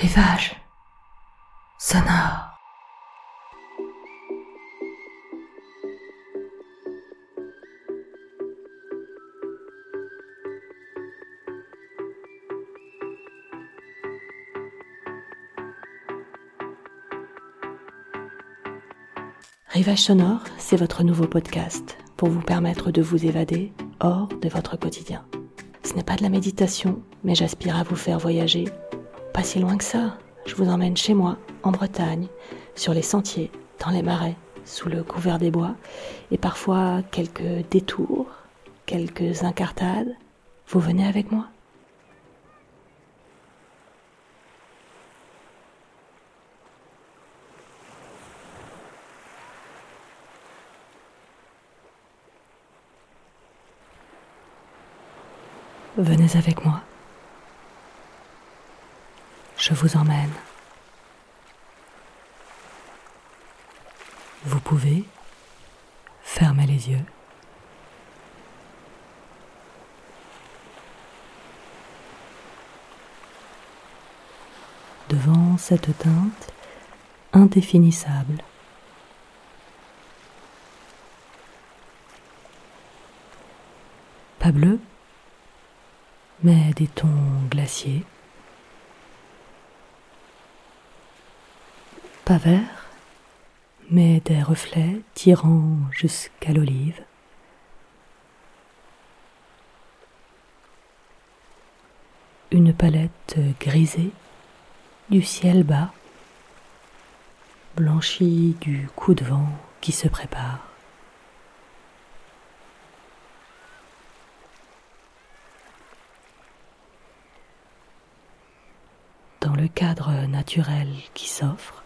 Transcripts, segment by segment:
Rivage sonore. Rivage sonore, c'est votre nouveau podcast pour vous permettre de vous évader hors de votre quotidien. Ce n'est pas de la méditation, mais j'aspire à vous faire voyager. Pas si loin que ça, je vous emmène chez moi, en Bretagne, sur les sentiers, dans les marais, sous le couvert des bois, et parfois quelques détours, quelques incartades. Vous venez avec moi? Venez avec moi. Je vous emmène. Vous pouvez fermer les yeux. Devant cette teinte indéfinissable, pas bleu, mais des tons glaciers, pas vert, mais des reflets tirant jusqu'à l'olive. Une palette grisée du ciel bas, blanchie du coup de vent qui se prépare. Dans le cadre naturel qui s'offre,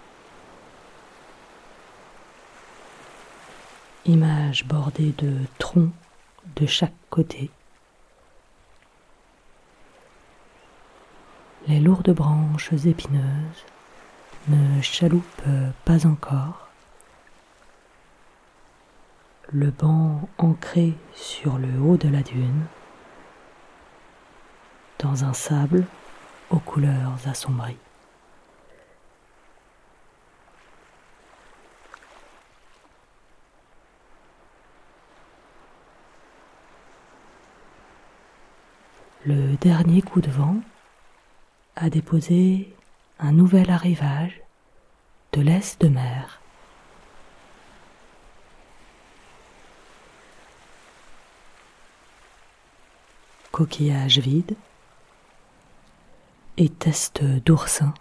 image bordée de troncs de chaque côté. Les lourdes branches épineuses ne chaloupent pas encore. Le banc ancré sur le haut de la dune, dans un sable aux couleurs assombries. Le dernier coup de vent a déposé un nouvel arrivage de l'est de mer. Coquillage vide et test d'oursin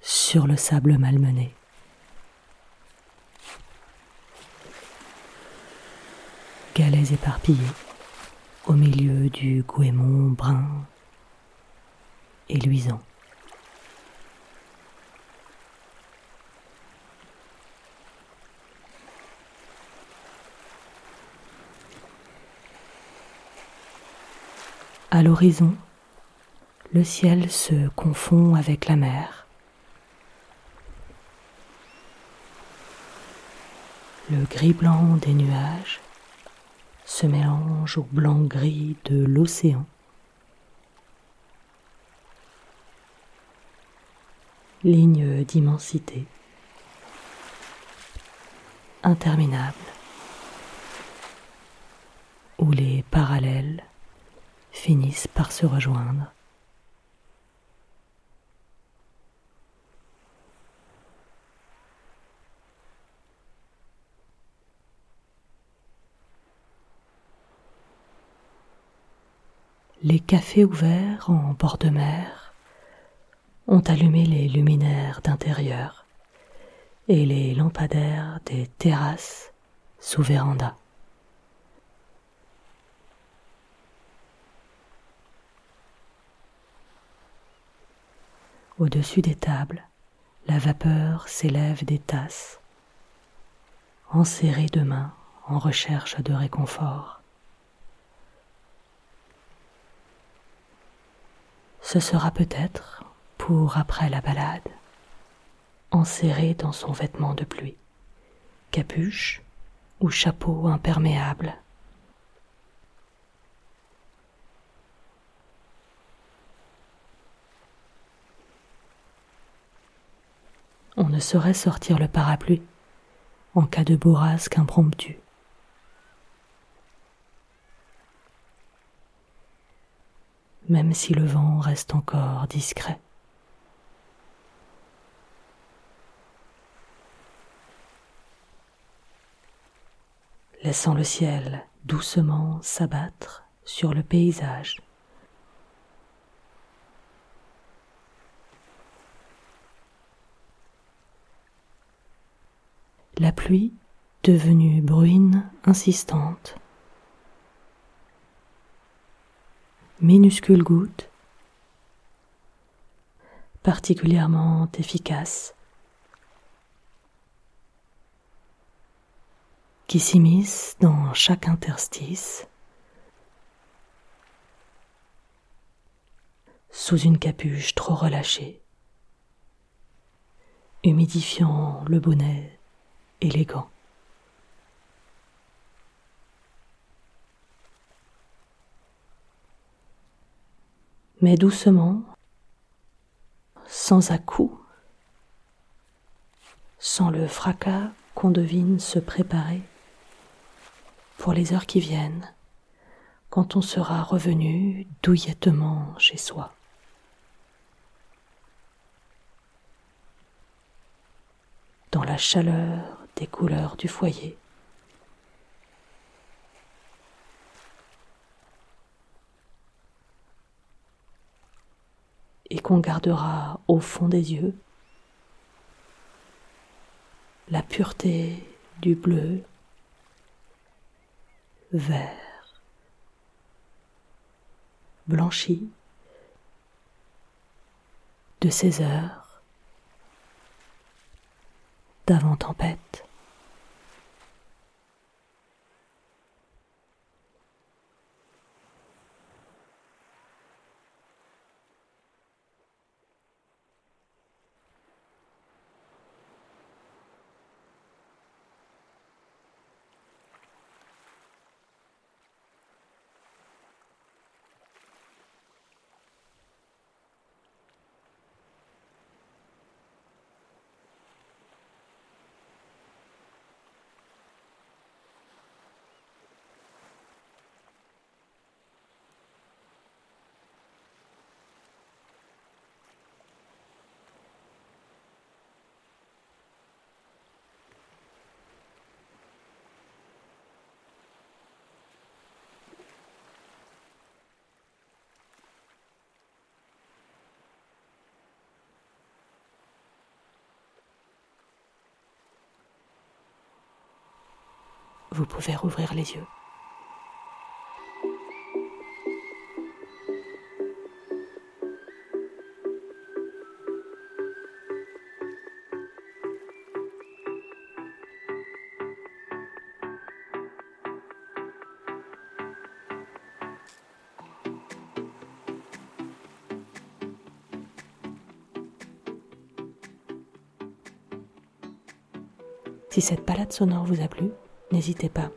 sur le sable malmené. Galets éparpillés au milieu du goémon brun et luisant. À l'horizon, le ciel se confond avec la mer. Le gris-blanc des nuages se mélange au blanc-gris de l'océan. Ligne d'immensité interminable où les parallèles finissent par se rejoindre. Les cafés ouverts en bord de mer ont allumé les luminaires d'intérieur et les lampadaires des terrasses sous véranda. Au-dessus des tables, la vapeur s'élève des tasses, enserrées de mains en recherche de réconfort. Ce sera peut-être pour après la balade, enserré dans son vêtement de pluie, capuche ou chapeau imperméable. on ne saurait sortir le parapluie en cas de bourrasque impromptue. Même si le vent reste encore discret. laissant le ciel doucement s'abattre sur le paysage. La pluie, devenue bruine insistante, minuscule goutte, particulièrement efficace, qui s'immiscent dans chaque interstice, sous une capuche trop relâchée, humidifiant le bonnet élégant. Mais doucement, sans à-coups, sans le fracas qu'on devine se préparer pour les heures qui viennent, quand on sera revenu douillettement chez soi. Dans la chaleur des couleurs du foyer. Et qu'on gardera au fond des yeux la pureté du bleu vert, blanchi de ces heures d'avant-tempête. Vous pouvez rouvrir les yeux. Si cette balade sonore vous a plu, N'hésitez pas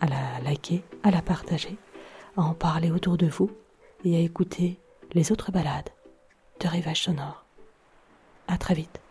à la liker, à la partager, à en parler autour de vous et à écouter les autres balades de Rivage Sonore. À très vite.